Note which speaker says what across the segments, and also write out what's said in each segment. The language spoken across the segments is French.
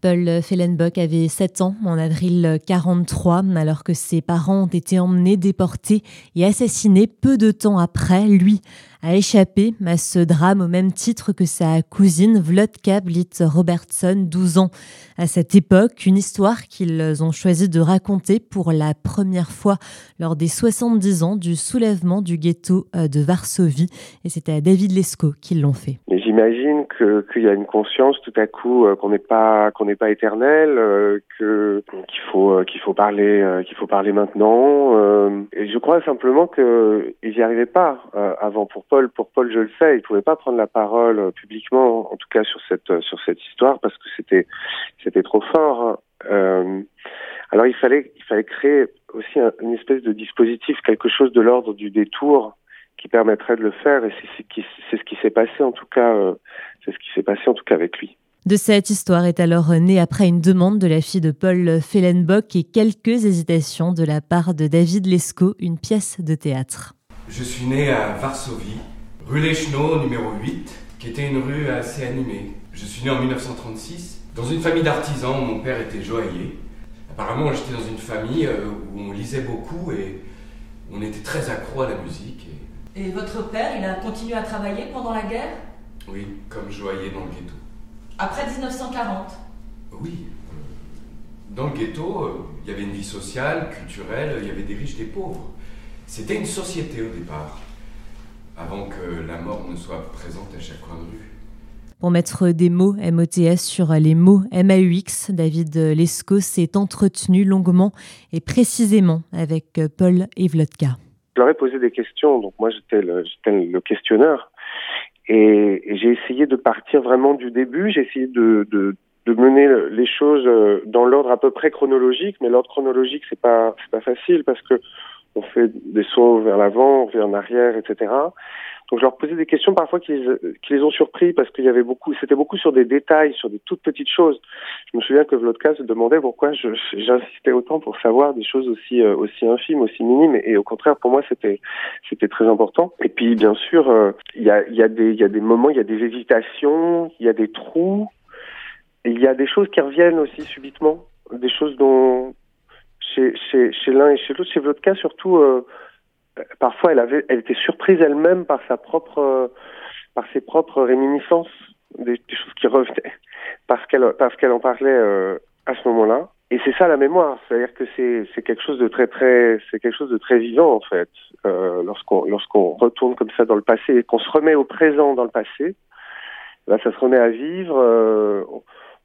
Speaker 1: Paul Fellenbock avait 7 ans en avril 43, alors que ses parents ont été emmenés, déportés et assassinés peu de temps après. Lui a échappé à ce drame au même titre que sa cousine Vlodka Blit Robertson, 12 ans. À cette époque, une histoire qu'ils ont choisi de raconter pour la première fois lors des 70 ans du soulèvement du ghetto euh, de Varsovie. Et c'était à David Lescaut qu'ils l'ont fait.
Speaker 2: Mais j'imagine qu'il y a une conscience tout à coup euh, qu'on n'est pas qu'on n'est pas éternel, euh, que qu'il faut qu'il faut parler qu'il faut parler maintenant. et je crois simplement qu'ils n'y arrivaient pas avant pour Paul, pour Paul, je le sais, il pouvait pas prendre la parole euh, publiquement, en tout cas sur cette euh, histoire, parce que c'était trop fort. Hein. Euh, alors il fallait créer aussi une espèce de dispositif, quelque chose de l'ordre du détour qui permettrait de le faire, et c'est ce qui c'est ce qui s'est passé en tout cas, c'est ce qui s'est passé en tout cas avec lui.
Speaker 1: De cette histoire est alors née après une demande de la fille de Paul Fellenbock et quelques hésitations de la part de David Lescaut, une pièce de théâtre.
Speaker 3: Je suis né à Varsovie, rue Leschno, numéro 8, qui était une rue assez animée. Je suis né en 1936, dans une famille d'artisans. Mon père était joaillier. Apparemment, j'étais dans une famille euh, où on lisait beaucoup et on était très accro à la musique.
Speaker 4: Et... votre père, il a continué à travailler pendant la guerre?
Speaker 3: Oui, comme joaillier dans le ghetto.
Speaker 4: Après 1940
Speaker 3: Oui. Dans le ghetto, euh, il y avait une vie sociale, culturelle, il y avait des riches, des pauvres. C'était une société au départ, avant que la mort ne soit présente à chaque coin de rue.
Speaker 1: Pour mettre des mots MOTS sur les mots MAUX, David Lescaut s'est entretenu longuement et précisément avec Paul Evlotka.
Speaker 2: Je leur ai posé des questions, donc moi j'étais le, le, questionneur, et, j'ai essayé de partir vraiment du début, j'ai essayé de, de, de, mener les choses dans l'ordre à peu près chronologique, mais l'ordre chronologique c'est pas c'est pas facile parce que on fait des sauts vers l'avant, vers l'arrière, etc. Donc je leur posais des questions parfois qui les, ont surpris parce qu'il y avait beaucoup, c'était beaucoup sur des détails, sur des toutes petites choses. Je me souviens que Vlodka se demandait pourquoi j'insistais autant pour savoir des choses aussi euh, infimes, aussi minimes, et, au contraire pour moi c'était très important. Et puis bien sûr euh, il y a des il y a des moments, il y a des hésitations, il y a des trous, il y a des choses qui reviennent aussi subitement, des choses dont chez, l'un et chez l'autre. Chez Vodka, surtout, euh, parfois, elle était surprise elle-même par euh, ses propres réminiscences, des, choses qui revenaient, parce qu'elle, en parlait euh, à ce moment-là. Et c'est ça la mémoire, c'est-à-dire que c'est, quelque chose de très vivant en fait. lorsqu'on, retourne comme ça dans le passé et qu'on se remet au présent dans le passé, là, ça se remet à vivre.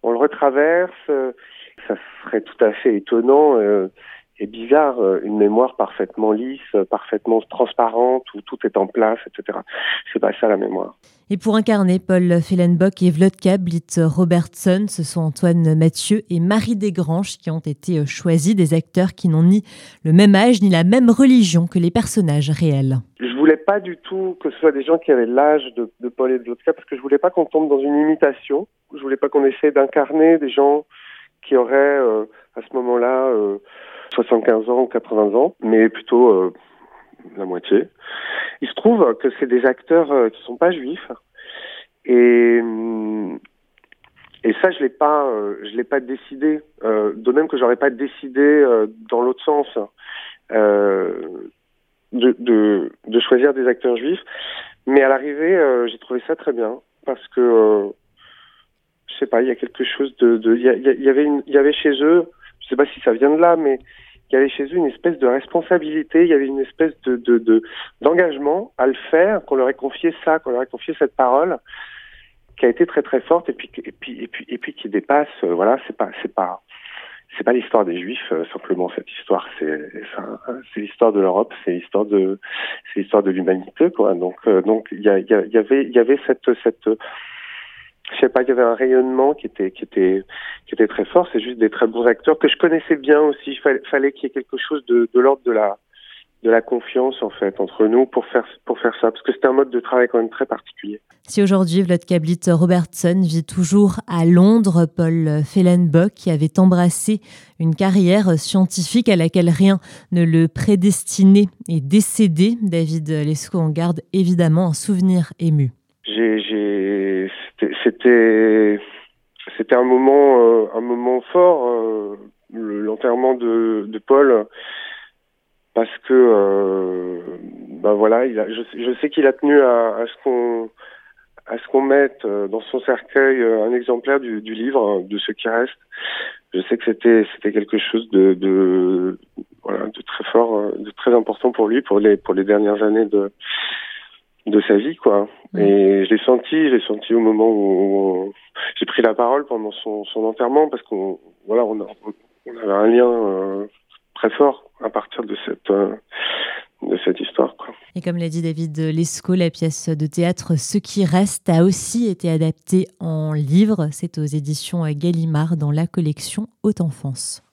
Speaker 2: On, le retraverse ça serait tout à fait étonnant euh, et bizarre, euh, une mémoire parfaitement lisse, parfaitement transparente, où tout est en place, etc. C'est pas ça la mémoire.
Speaker 1: Et pour incarner Paul Fellenbock et Vlodka Blit Robertson, ce sont Antoine Mathieu et Marie Desgranges qui ont été euh, choisis, des acteurs qui n'ont ni le même âge ni la même religion que les personnages réels.
Speaker 2: Je voulais pas du tout que ce soit des gens qui avaient l'âge de, Paul et de Vlodka, parce que je voulais pas qu'on tombe dans une imitation. Je voulais pas qu'on essaie d'incarner des gens qui aurait euh, à ce moment-là 75 euh, ans ou 80 ans, mais plutôt euh, la moitié. Il se trouve que c'est des acteurs qui sont pas juifs. Et et ça je l'ai pas je l'ai pas décidé. De même que j'aurais pas décidé dans l'autre sens de, de, de choisir des acteurs juifs. Mais à l'arrivée j'ai trouvé ça très bien. Parce que je sais pas, il y a quelque chose de, il y, avait il y avait chez eux, je sais pas si ça vient de là, mais il y avait chez eux une espèce de responsabilité, il y avait une espèce de, de, d'engagement à le faire, qu'on leur ait confié ça, qu'on leur ait confié cette parole, qui a été très très forte et puis et puis et puis et puis qui dépasse, euh, voilà, c'est pas c'est pas c'est pas l'histoire des juifs euh, simplement cette histoire c'est c'est l'histoire de l'Europe c'est l'histoire de c'est l'histoire de l'humanité quoi donc euh, donc il y, y, y avait il y avait cette cette je sais pas, il y avait un rayonnement qui était qui était qui était très fort. C'est juste des très bons acteurs que je connaissais bien aussi. Il fallait, fallait qu'il y ait quelque chose de, de l'ordre de la de la confiance en fait entre nous pour faire pour faire ça parce que c'était un mode de travail quand même très particulier.
Speaker 1: Si aujourd'hui Vlodka Blit Robertson vit toujours à Londres, Paul Fellenbock qui avait embrassé une carrière scientifique à laquelle rien ne le prédestinait est décédé. David Lescaut en garde évidemment un souvenir ému.
Speaker 2: J'ai c'était c'était un moment, un moment fort, l'enterrement de, de Paul, parce que, ben voilà, il a, je, sais qu'il a tenu à, à ce qu'on à ce qu'on mette dans son cercueil un exemplaire du, du livre, de ce qui reste. Je sais que c'était c'était quelque chose de, de voilà de très fort, de très important pour lui pour les pour les dernières années de de sa vie, quoi. Et je l'ai senti, je l'ai senti au moment où j'ai pris la parole pendant son, son enterrement parce qu'on, voilà, on, on, avait un lien euh, très fort à partir de cette, euh, de cette histoire, quoi.
Speaker 1: Et comme l'a dit David Lescaut, la pièce de théâtre Ce qui reste a aussi été adaptée en livre. C'est aux éditions Gallimard dans la collection Haute Enfance.